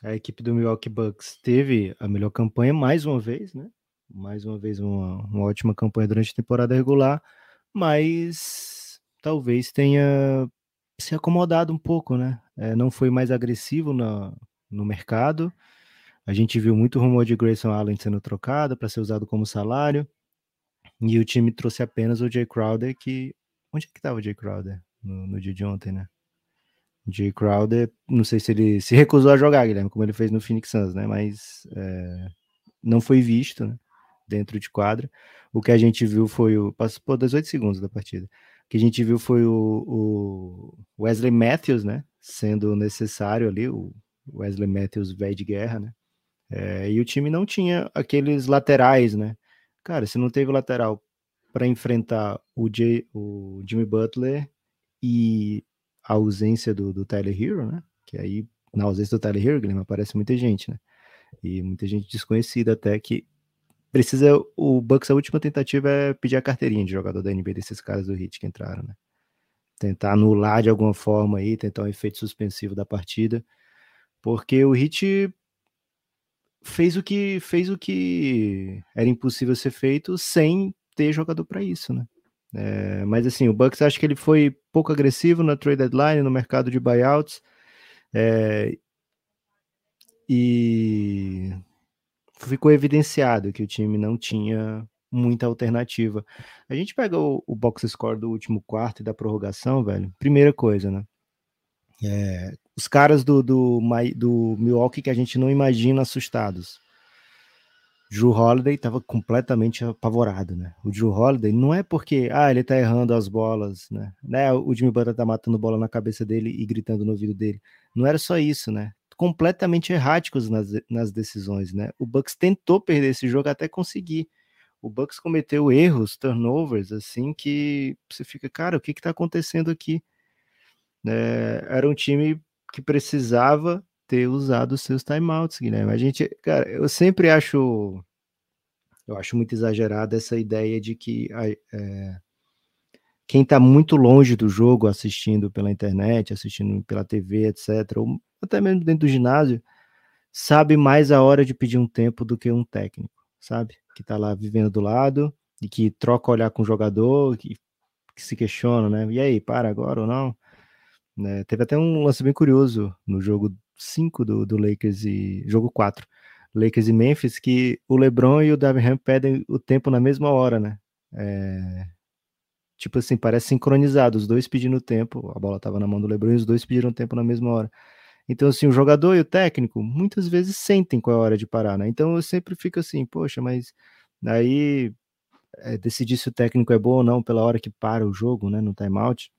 A equipe do Milwaukee Bucks teve a melhor campanha mais uma vez, né? Mais uma vez uma, uma ótima campanha durante a temporada regular, mas talvez tenha se acomodado um pouco, né? É, não foi mais agressivo no, mercado. A gente viu muito rumor de Grayson Allen sendo trocado para ser usado como salário. E o time trouxe apenas o Jay Crowder, que. Onde é que estava o Jay Crowder? No, no, dia de ontem, né? O Jay Crowder, não sei se ele se recusou a jogar, Guilherme, como ele fez no Phoenix Suns, né? Mas é, não foi visto, né? Dentro de quadra. O que a gente viu foi o. Passou 18 segundos da partida que a gente viu foi o, o Wesley Matthews, né? Sendo necessário ali, o Wesley Matthews velho de guerra, né? É, e o time não tinha aqueles laterais, né? Cara, se não teve lateral para enfrentar o, Jay, o Jimmy Butler e a ausência do, do Tyler Hero, né? Que aí, na ausência do Tyler Hero, Guilherme, aparece muita gente, né? E muita gente desconhecida até que precisa. O Bucks, a última tentativa é pedir a carteirinha de jogador da NBA desses caras do Hit que entraram, né? Tentar anular de alguma forma aí, tentar um efeito suspensivo da partida. Porque o Hit fez o que fez o que era impossível ser feito sem ter jogador para isso, né? É, mas assim, o Bucks acho que ele foi pouco agressivo na trade deadline, no mercado de buyouts. É, e ficou evidenciado que o time não tinha muita alternativa. A gente pega o, o box score do último quarto e da prorrogação, velho. Primeira coisa, né? É, os caras do, do, do Milwaukee que a gente não imagina assustados. Drew Holiday estava completamente apavorado, né? O Drew Holiday não é porque ah, ele tá errando as bolas, né? né? O Jimmy Butler tá matando bola na cabeça dele e gritando no ouvido dele. Não era só isso, né? Completamente erráticos nas, nas decisões, né? O Bucks tentou perder esse jogo até conseguir. O Bucks cometeu erros, turnovers, assim, que você fica, cara, o que que tá acontecendo aqui? É, era um time que precisava ter usado os seus timeouts, Guilherme. A gente, cara, eu sempre acho, eu acho muito exagerada essa ideia de que é, quem está muito longe do jogo, assistindo pela internet, assistindo pela TV, etc., ou até mesmo dentro do ginásio, sabe mais a hora de pedir um tempo do que um técnico, sabe? Que está lá vivendo do lado e que troca olhar com o jogador, que, que se questiona, né? E aí, para agora ou não? Né? Teve até um lance bem curioso no jogo 5 do, do Lakers e. jogo 4. Lakers e Memphis, que o LeBron e o Ham pedem o tempo na mesma hora, né? É, tipo assim, parece sincronizado, os dois pedindo tempo, a bola estava na mão do LeBron e os dois pediram tempo na mesma hora. Então, assim, o jogador e o técnico muitas vezes sentem qual é a hora de parar, né? Então eu sempre fico assim, poxa, mas aí é, decidir se o técnico é bom ou não pela hora que para o jogo, né? No timeout,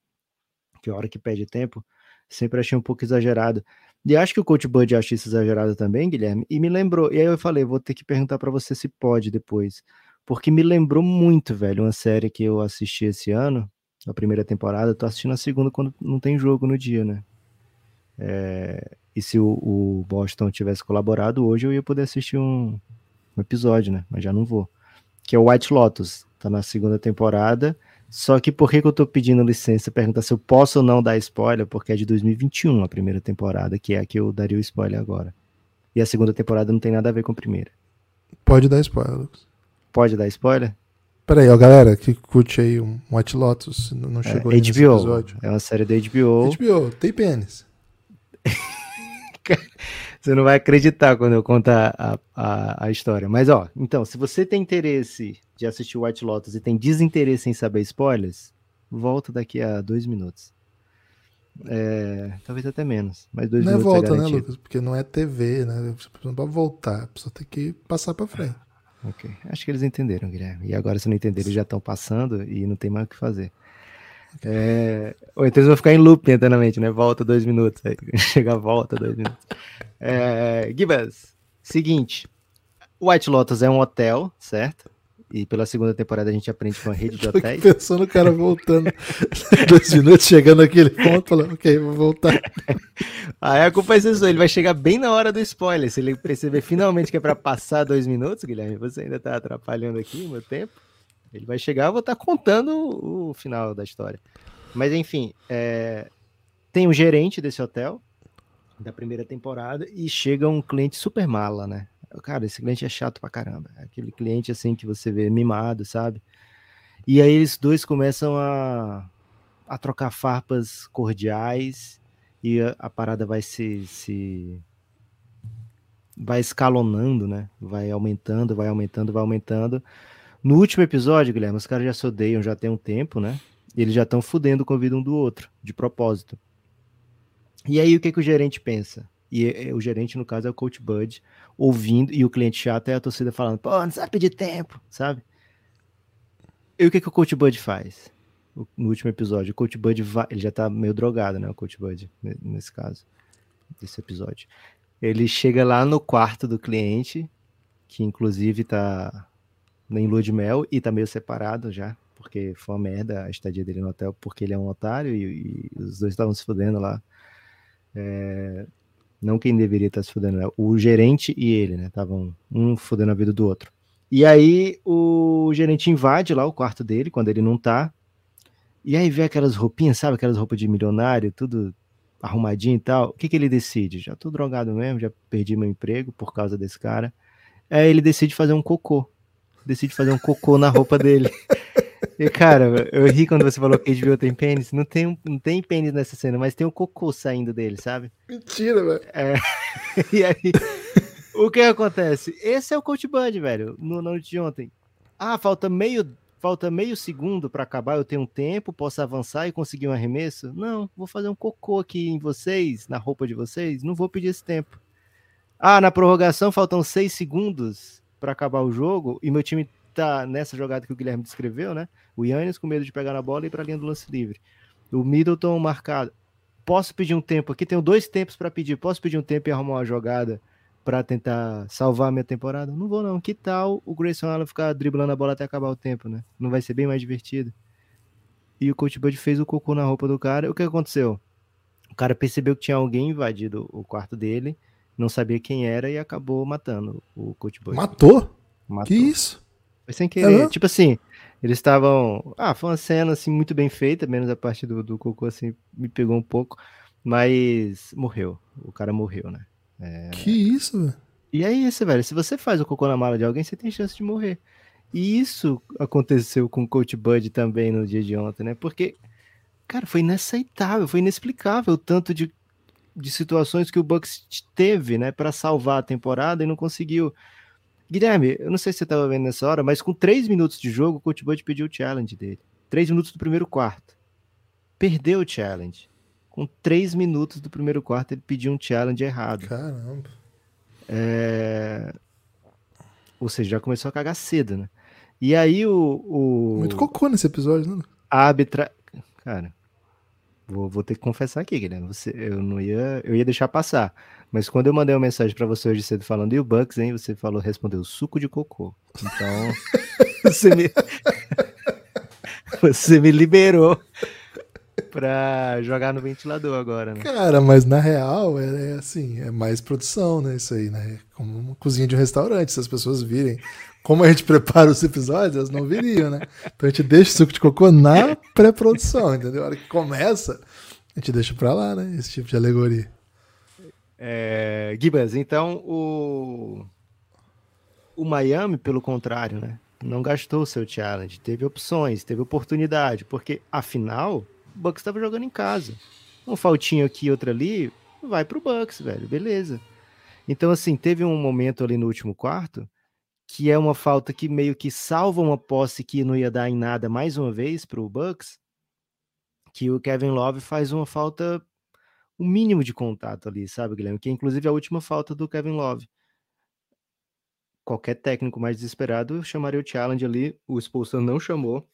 que é a hora que pede tempo, sempre achei um pouco exagerado. E acho que o coach Bud acha isso exagerado também, Guilherme, e me lembrou, e aí eu falei, vou ter que perguntar para você se pode depois, porque me lembrou muito, velho, uma série que eu assisti esse ano, a primeira temporada, tô assistindo a segunda quando não tem jogo no dia, né? É, e se o, o, Boston tivesse colaborado hoje, eu ia poder assistir um, um, episódio, né? Mas já não vou. que é o White Lotus. Tá na segunda temporada. Só que por que, que eu tô pedindo licença? Perguntar se eu posso ou não dar spoiler, porque é de 2021 a primeira temporada, que é a que eu daria o spoiler agora. E a segunda temporada não tem nada a ver com a primeira. Pode dar spoiler, Lucas. Pode dar spoiler? Peraí, ó, galera que curte aí um White Lotus, não chegou é, HBO, episódio. É uma série da HBO. HBO, tem pênis. você não vai acreditar quando eu contar a, a, a, história. Mas, ó, então, se você tem interesse de assistir White Lotus e tem desinteresse em saber spoilers, volta daqui a dois minutos. É, talvez até menos, mas dois não é minutos. Não é volta, é né, Lucas? Porque não é TV, né? Você não pode voltar, a pessoa tem que passar para frente. Ok. Acho que eles entenderam, Guilherme. E agora, se não entenderam, já estão passando e não tem mais o que fazer. É... Ou então eles vão ficar em loop eternamente, né? Volta dois minutos. Aí chega a volta dois minutos. É... Gibas, seguinte. White Lotus é um hotel, certo? E pela segunda temporada a gente aprende com a rede de hotéis. pensando o cara voltando dois minutos, chegando naquele ponto, falando, ok, vou voltar. Aí a culpa é sua, ele vai chegar bem na hora do spoiler. Se ele perceber finalmente que é para passar dois minutos, Guilherme, você ainda tá atrapalhando aqui o meu tempo. Ele vai chegar, eu vou estar tá contando o, final da história. Mas enfim, é... tem o um gerente desse hotel da primeira temporada e chega um cliente super mala, né? Cara, esse cliente é chato pra caramba. É aquele cliente assim que você vê mimado, sabe? E aí eles dois começam a, a trocar farpas cordiais e a, a parada vai se, se vai escalonando, né? Vai aumentando, vai aumentando, vai aumentando. No último episódio, Guilherme, os caras já se odeiam já tem um tempo, né? E eles já estão fudendo com a vida um do outro, de propósito. E aí o que, que o gerente pensa? E o gerente, no caso, é o Coach Bud, ouvindo, e o cliente chato é a torcida falando, pô, não sabe pedir tempo, sabe? E o que, que o Coach Bud faz? No último episódio, o Coach Bud vai, ele já tá meio drogado, né? O Coach Bud, nesse caso, desse episódio. Ele chega lá no quarto do cliente, que inclusive tá em lua de mel e tá meio separado já, porque foi uma merda a estadia dele no hotel, porque ele é um otário e, e os dois estavam se fudendo lá. É, não quem deveria estar se fudendo, né? o gerente e ele, né? Estavam um fudendo a vida do outro. E aí o gerente invade lá o quarto dele quando ele não tá. E aí vê aquelas roupinhas, sabe? Aquelas roupas de milionário, tudo arrumadinho e tal. O que, que ele decide? Já tô drogado mesmo, já perdi meu emprego por causa desse cara. Aí ele decide fazer um cocô. Decide fazer um cocô na roupa dele. E, cara, eu ri quando você falou que HBO tem pênis. Não tem, não tem pênis nessa cena, mas tem um cocô saindo dele, sabe? Mentira, velho. É. E aí, o que acontece? Esse é o Coach Bud, velho, no noite de ontem. Ah, falta meio, falta meio segundo para acabar, eu tenho um tempo, posso avançar e conseguir um arremesso? Não, vou fazer um cocô aqui em vocês, na roupa de vocês, não vou pedir esse tempo. Ah, na prorrogação faltam seis segundos para acabar o jogo e meu time tá nessa jogada que o Guilherme descreveu, né? O Yannis com medo de pegar na bola e para linha do lance livre. O Middleton marcado. Posso pedir um tempo aqui? Tenho dois tempos para pedir. Posso pedir um tempo e arrumar uma jogada para tentar salvar a minha temporada? Não vou, não. Que tal o Grayson Allen ficar driblando a bola até acabar o tempo, né? Não vai ser bem mais divertido. E o Coach Bud fez o cocô na roupa do cara. O que aconteceu? O cara percebeu que tinha alguém invadido o quarto dele, não sabia quem era e acabou matando o Coach Bud. Matou? Matou. Que isso? Foi sem querer. Uhum. Tipo assim, eles estavam. Ah, foi uma cena assim muito bem feita, menos a parte do, do cocô assim, me pegou um pouco. Mas morreu. O cara morreu, né? É... Que isso, velho? E é isso, velho. Se você faz o cocô na mala de alguém, você tem chance de morrer. E isso aconteceu com o Coach Bud também no dia de ontem, né? Porque, cara, foi inaceitável, foi inexplicável o tanto de, de situações que o Bucks teve, né, para salvar a temporada e não conseguiu. Guilherme, eu não sei se você estava vendo nessa hora, mas com três minutos de jogo, o Coach Bud pediu o challenge dele. Três minutos do primeiro quarto. Perdeu o challenge. Com três minutos do primeiro quarto, ele pediu um challenge errado. Caramba. É... Ou seja, já começou a cagar cedo, né? E aí o. o... Muito cocô nesse episódio, né? A arbitra... Cara, vou, vou ter que confessar aqui, Guilherme. Você, eu não ia. Eu ia deixar passar. Mas quando eu mandei uma mensagem para você hoje cedo falando, e o Bucks, hein? Você falou, respondeu, suco de cocô. Então, você me... você me liberou. Pra jogar no ventilador agora, né? Cara, mas na real é, é, assim, é mais produção, né? Isso aí, né? Como uma cozinha de um restaurante, se as pessoas virem como a gente prepara os episódios, elas não viriam, né? Então a gente deixa o suco de cocô na pré-produção, entendeu? A hora que começa, a gente deixa pra lá, né? Esse tipo de alegoria. É, Gibas, então o, o Miami, pelo contrário, né? Não gastou o seu challenge, teve opções, teve oportunidade, porque afinal, Bucks estava jogando em casa. Um faltinho aqui outro ali, vai pro Bucks, velho, beleza. Então, assim, teve um momento ali no último quarto que é uma falta que meio que salva uma posse que não ia dar em nada mais uma vez para o Bucks, que o Kevin Love faz uma falta o um mínimo de contato ali, sabe, Guilherme? Que é inclusive a última falta do Kevin Love. Qualquer técnico mais desesperado chamaria o challenge ali, o expulsão não chamou.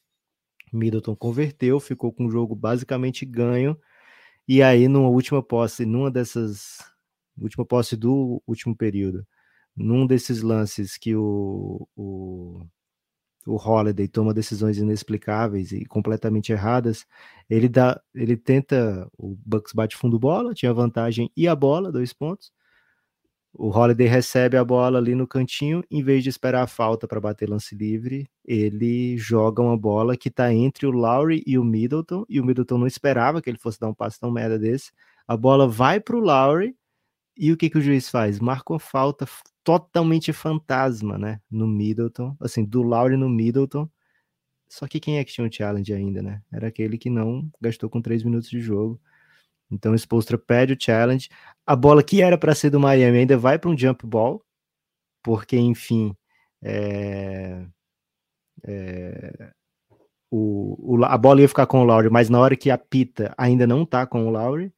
Middleton converteu, ficou com o jogo basicamente ganho. E aí, numa última posse, numa dessas. Última posse do último período, num desses lances que o, o, o Holiday toma decisões inexplicáveis e completamente erradas, ele dá, ele tenta, o Bucks bate fundo bola, tinha vantagem e a bola, dois pontos. O Holiday recebe a bola ali no cantinho, em vez de esperar a falta para bater lance livre, ele joga uma bola que está entre o Lowry e o Middleton, e o Middleton não esperava que ele fosse dar um passe tão merda desse. A bola vai para o Lowry, e o que, que o juiz faz? Marca uma falta totalmente fantasma, né? No Middleton, assim, do Lowry no Middleton. Só que quem é que tinha um challenge ainda, né? Era aquele que não gastou com três minutos de jogo. Então o Spolstra pede o challenge. A bola que era para ser do Miami ainda vai para um jump ball, porque, enfim, é... É... O, o, a bola ia ficar com o Lowry, mas na hora que apita ainda não tá com o Lowry.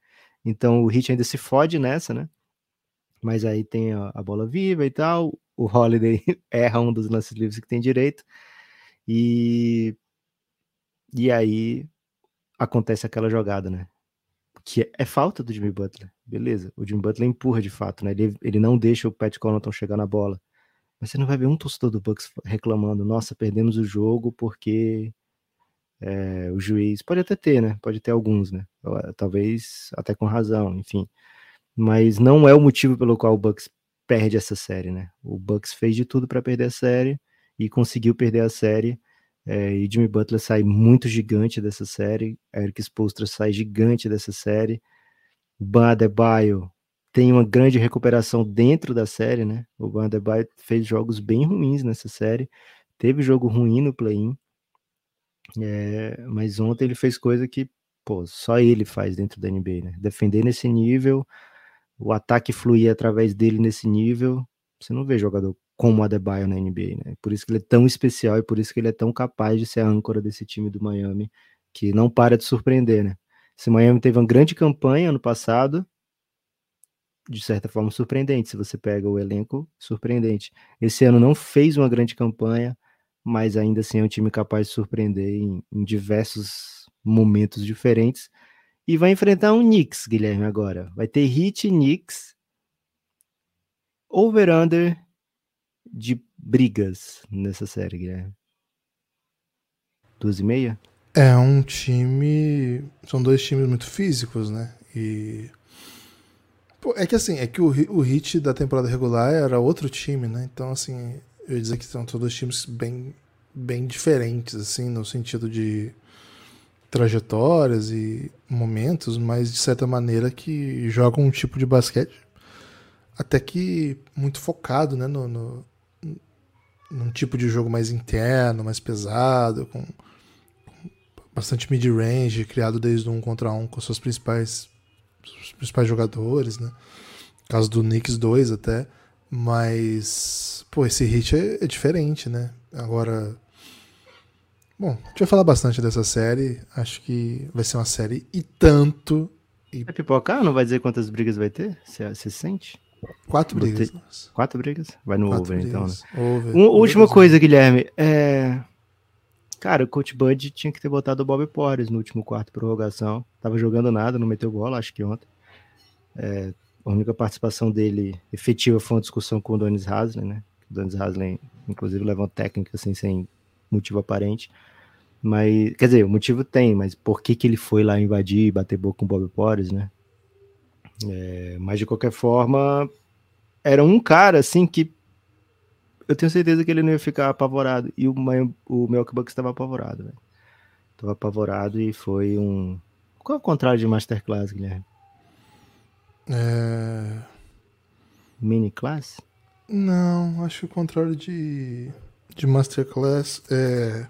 Então o Hit ainda se fode nessa, né? mas aí tem a, a bola viva e tal. O Holiday erra um dos lances livres que tem direito. E, e aí acontece aquela jogada, né? Que é falta do Jimmy Butler. Beleza, o Jimmy Butler empurra de fato, né? Ele, ele não deixa o Pat Connaughton chegar na bola. Mas você não vai ver um torcedor do Bucks reclamando, nossa, perdemos o jogo porque é, o juiz. Pode até ter, né? Pode ter alguns, né? Talvez até com razão, enfim mas não é o motivo pelo qual o Bucks perde essa série, né? O Bucks fez de tudo para perder a série e conseguiu perder a série. É, e Jimmy Butler sai muito gigante dessa série, Eric Spoelstra sai gigante dessa série. Ban Adebayo tem uma grande recuperação dentro da série, né? O Ban Adebayo fez jogos bem ruins nessa série, teve jogo ruim no play-in, é, mas ontem ele fez coisa que pô, só ele faz dentro da NBA, né? Defender nesse nível, o ataque fluir através dele nesse nível, você não vê jogador como o Adebayo na NBA, né? Por isso que ele é tão especial e por isso que ele é tão capaz de ser a âncora desse time do Miami, que não para de surpreender, né? Esse Miami teve uma grande campanha ano passado, de certa forma surpreendente, se você pega o elenco, surpreendente. Esse ano não fez uma grande campanha, mas ainda assim é um time capaz de surpreender em, em diversos momentos diferentes. E vai enfrentar um Knicks, Guilherme, agora. Vai ter Hit Knicks. Over-under de brigas nessa série, Guilherme. Duas e meia? É um time. São dois times muito físicos, né? E. Pô, é que assim, é que o, o hit da temporada regular era outro time, né? Então, assim, eu ia dizer que são dois times bem, bem diferentes, assim, no sentido de trajetórias e momentos, mas de certa maneira que jogam um tipo de basquete até que muito focado né, no, no, num tipo de jogo mais interno, mais pesado, com, com bastante mid-range, criado desde um contra um com seus principais, seus principais jogadores, né? Caso do Knicks 2 até. Mas, pô, esse hit é, é diferente, né? Agora, Bom, a gente vai falar bastante dessa série. Acho que vai ser uma série e tanto. E... Vai pipocar? Não vai dizer quantas brigas vai ter? Você sente? Quatro brigas. Ter... Quatro brigas? Vai no Quatro over, brigas. então, né? Over. Over última coisa, Guilherme. É... Cara, o Coach Bud tinha que ter botado o Bob Porres no último quarto prorrogação. Tava jogando nada, não meteu bola, acho que ontem. É... A única participação dele efetiva foi uma discussão com o Donis Haslem, né? O Donis Haslem, inclusive, leva uma técnica assim, sem motivo aparente. Mas, quer dizer, o motivo tem, mas por que, que ele foi lá invadir e bater boca com o Bob Porres, né? É, mas de qualquer forma, era um cara assim que eu tenho certeza que ele não ia ficar apavorado. E o, o Milwaukee Bucks estava apavorado, velho. Tava apavorado e foi um. Qual é o contrário de Masterclass, Guilherme? É... Mini class? Não, acho que o contrário de, de Masterclass é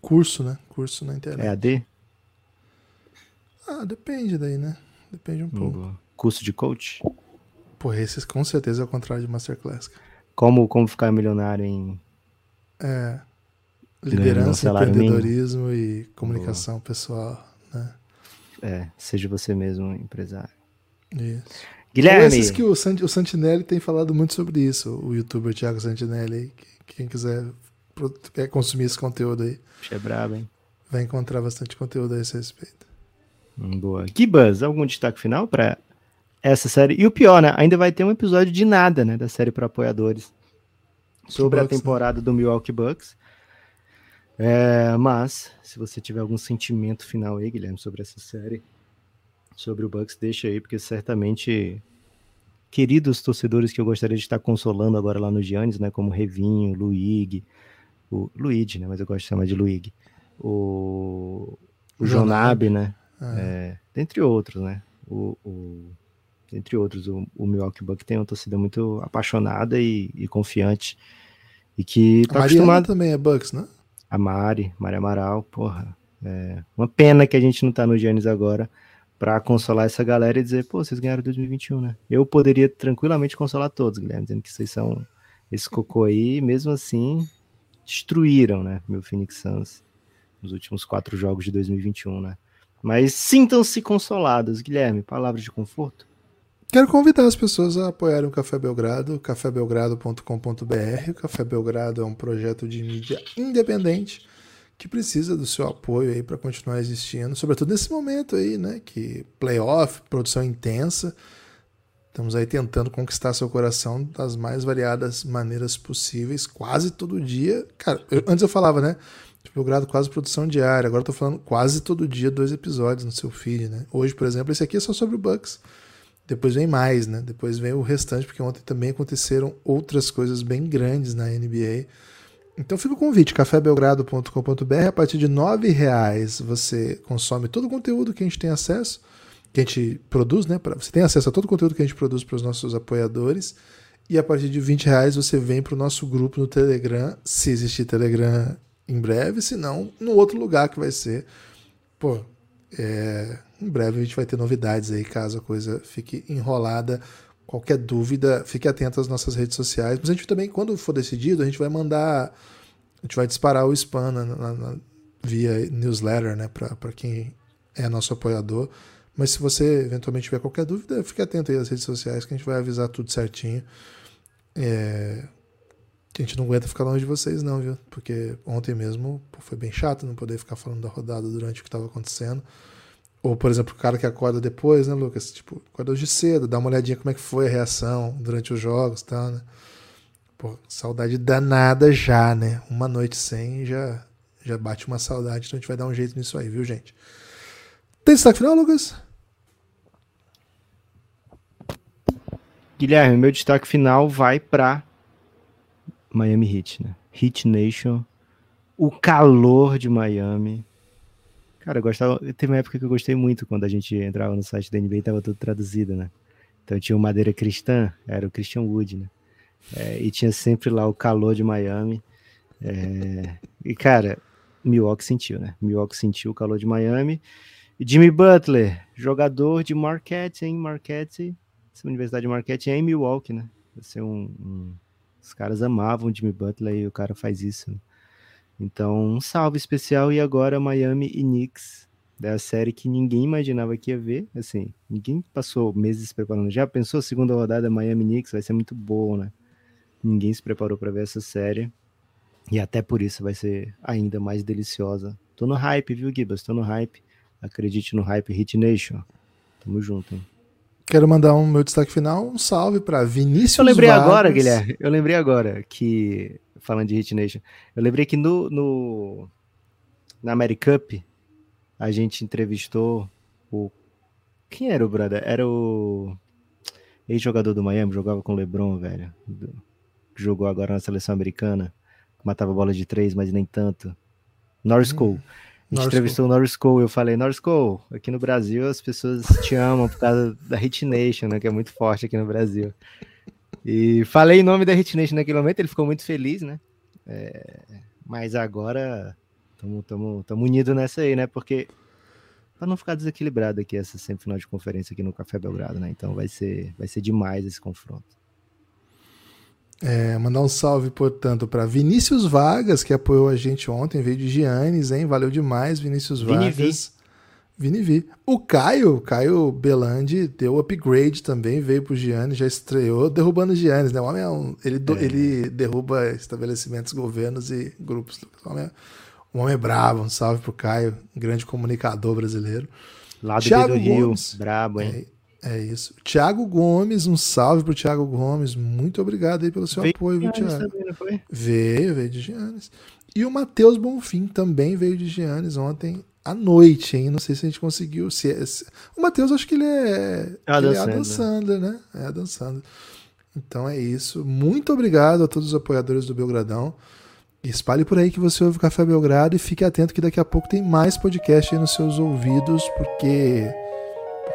curso, né? Curso na internet. É AD? Ah, depende daí, né? Depende um pouco. Curso de coach? Pô, esse com certeza é o contrário de Masterclass. Como, como ficar milionário em. É. Liderança, empreendedorismo mínimo. e comunicação Boa. pessoal, né? É, seja você mesmo um empresário. Isso. Guilherme. Então, esses que o, Sant, o Santinelli tem falado muito sobre isso, o youtuber Thiago Santinelli. Quem quiser quer consumir esse conteúdo aí. É brabo, hein? Vai encontrar bastante conteúdo a esse respeito. Hum, boa. Gibas, algum destaque final para essa série? E o pior, né? Ainda vai ter um episódio de nada, né? Da série para apoiadores. Sobre Bucks, a né? temporada né? do Milwaukee Bucks. É, mas, se você tiver algum sentimento final aí, Guilherme, sobre essa série, sobre o Bucks, deixa aí, porque certamente queridos torcedores que eu gostaria de estar consolando agora lá no Giannis, né, como Revinho, Luigi, o Luigi, né, mas eu gosto de chamar de Luigi, o, o Jonabe, né. É, dentre outros, né, o, o, entre outros, o, o Milwaukee Bucks tem uma torcida muito apaixonada e, e confiante e que tá acostumado também é Bucks, né? A Mari, Mari Amaral, porra, é uma pena que a gente não tá no Giannis agora, para consolar essa galera e dizer, pô, vocês ganharam 2021, né? Eu poderia tranquilamente consolar todos, Guilherme, dizendo que vocês são esse cocô aí, mesmo assim, destruíram, né, meu Phoenix Suns nos últimos quatro jogos de 2021, né? Mas sintam-se consolados, Guilherme, palavras de conforto? Quero convidar as pessoas a apoiarem o Café Belgrado, cafébelgrado.com.br. O Café Belgrado é um projeto de mídia independente que precisa do seu apoio aí para continuar existindo, sobretudo nesse momento aí, né, que playoff, produção intensa, estamos aí tentando conquistar seu coração das mais variadas maneiras possíveis, quase todo dia. Cara, eu, antes eu falava, né, tipo, eu grado quase produção diária, agora eu tô falando quase todo dia dois episódios no seu feed, né. Hoje, por exemplo, esse aqui é só sobre o Bucks. Depois vem mais, né? Depois vem o restante, porque ontem também aconteceram outras coisas bem grandes na NBA. Então fica o convite, cafébelgrado.com.br. A partir de R$ reais você consome todo o conteúdo que a gente tem acesso, que a gente produz, né? Você tem acesso a todo o conteúdo que a gente produz para os nossos apoiadores. E a partir de 20 reais você vem para o nosso grupo no Telegram, se existir Telegram em breve, se não, no outro lugar que vai ser. Pô, é, em breve a gente vai ter novidades aí, caso a coisa fique enrolada. Qualquer dúvida, fique atento às nossas redes sociais. Mas a gente também, quando for decidido, a gente vai mandar. A gente vai disparar o spam na, na, na, via newsletter, né? Para quem é nosso apoiador. Mas se você eventualmente tiver qualquer dúvida, fique atento aí às redes sociais que a gente vai avisar tudo certinho. É... A gente não aguenta ficar longe de vocês, não, viu? Porque ontem mesmo pô, foi bem chato não poder ficar falando da rodada durante o que estava acontecendo. Ou, por exemplo, o cara que acorda depois, né, Lucas? Tipo, acorda hoje cedo, dá uma olhadinha como é que foi a reação durante os jogos e tal, né? Pô, saudade danada já, né? Uma noite sem já, já bate uma saudade, então a gente vai dar um jeito nisso aí, viu, gente? Tem destaque final, Lucas? Guilherme, meu destaque final vai para Miami Heat, né? Heat Nation, o calor de Miami, Cara, eu gostava. Teve uma época que eu gostei muito quando a gente entrava no site da NBA e tava tudo traduzido, né? Então tinha o Madeira Cristã, era o Christian Wood, né? É, e tinha sempre lá o calor de Miami. É, e, cara, Milwaukee sentiu, né? Milwaukee sentiu o calor de Miami. Jimmy Butler, jogador de Marquette, em Marquette, essa Universidade de Marquette é em Milwaukee, né? Ser um, um, os caras amavam o Jimmy Butler e o cara faz isso. Né? Então, um salve especial e agora Miami e Knicks, da série que ninguém imaginava que ia ver, assim, ninguém passou meses preparando. Já pensou segunda rodada Miami Knicks vai ser muito boa, né? Ninguém se preparou para ver essa série. E até por isso vai ser ainda mais deliciosa. Tô no hype, viu, Gibas? Tô no hype. Acredite no hype Hit Nation. Tamo junto, hein? Quero mandar um meu destaque final, um salve para Vinícius Eu lembrei Vargas. agora, Guilherme, eu lembrei agora que falando de Hit Nation. Eu lembrei que no, no na Americup a gente entrevistou o quem era o brother? Era o ex-jogador do Miami, jogava com o LeBron, velho. Jogou agora na seleção americana. Matava bola de três, mas nem tanto. Norris hum, Cole. A gente entrevistou o Norris Cole. Eu falei, Norris Cole, aqui no Brasil as pessoas te amam por causa da Hit Nation, né? Que é muito forte aqui no Brasil. E falei em nome da Hit Nation naquele momento, ele ficou muito feliz, né? É, mas agora estamos unidos nessa aí, né? Porque para não ficar desequilibrado aqui essa semifinal de conferência aqui no Café Belgrado, né? Então vai ser, vai ser demais esse confronto. É, mandar um salve, portanto, para Vinícius Vargas, que apoiou a gente ontem, veio de Giannis, hein? Valeu demais, Vinícius Vargas. Vini Vi. O Caio, Caio Belandi, deu upgrade também, veio pro Giannis, já estreou derrubando Giannis, né? O homem é um, ele, é. ele derruba estabelecimentos, governos e grupos. O homem é, um homem é bravo, um salve pro Caio, grande comunicador brasileiro. Lá do Thiago do Rio, brabo, hein? É, é, isso. Tiago Gomes, um salve pro Tiago Gomes. Muito obrigado aí pelo seu veio apoio, viu, Tiago? Veio, veio de Giannis. E o Matheus Bonfim também veio de Giannis ontem à noite, hein? Não sei se a gente conseguiu. Se, é, se... O Matheus, acho que ele é. É a dançando, né? É a dançando. Então é isso. Muito obrigado a todos os apoiadores do Belgradão. Espalhe por aí que você ouve o Café Belgrado e fique atento que daqui a pouco tem mais podcast aí nos seus ouvidos, porque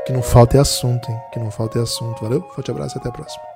que não falta é assunto, hein? Que não falta é assunto. Valeu? Forte abraço e até a próxima.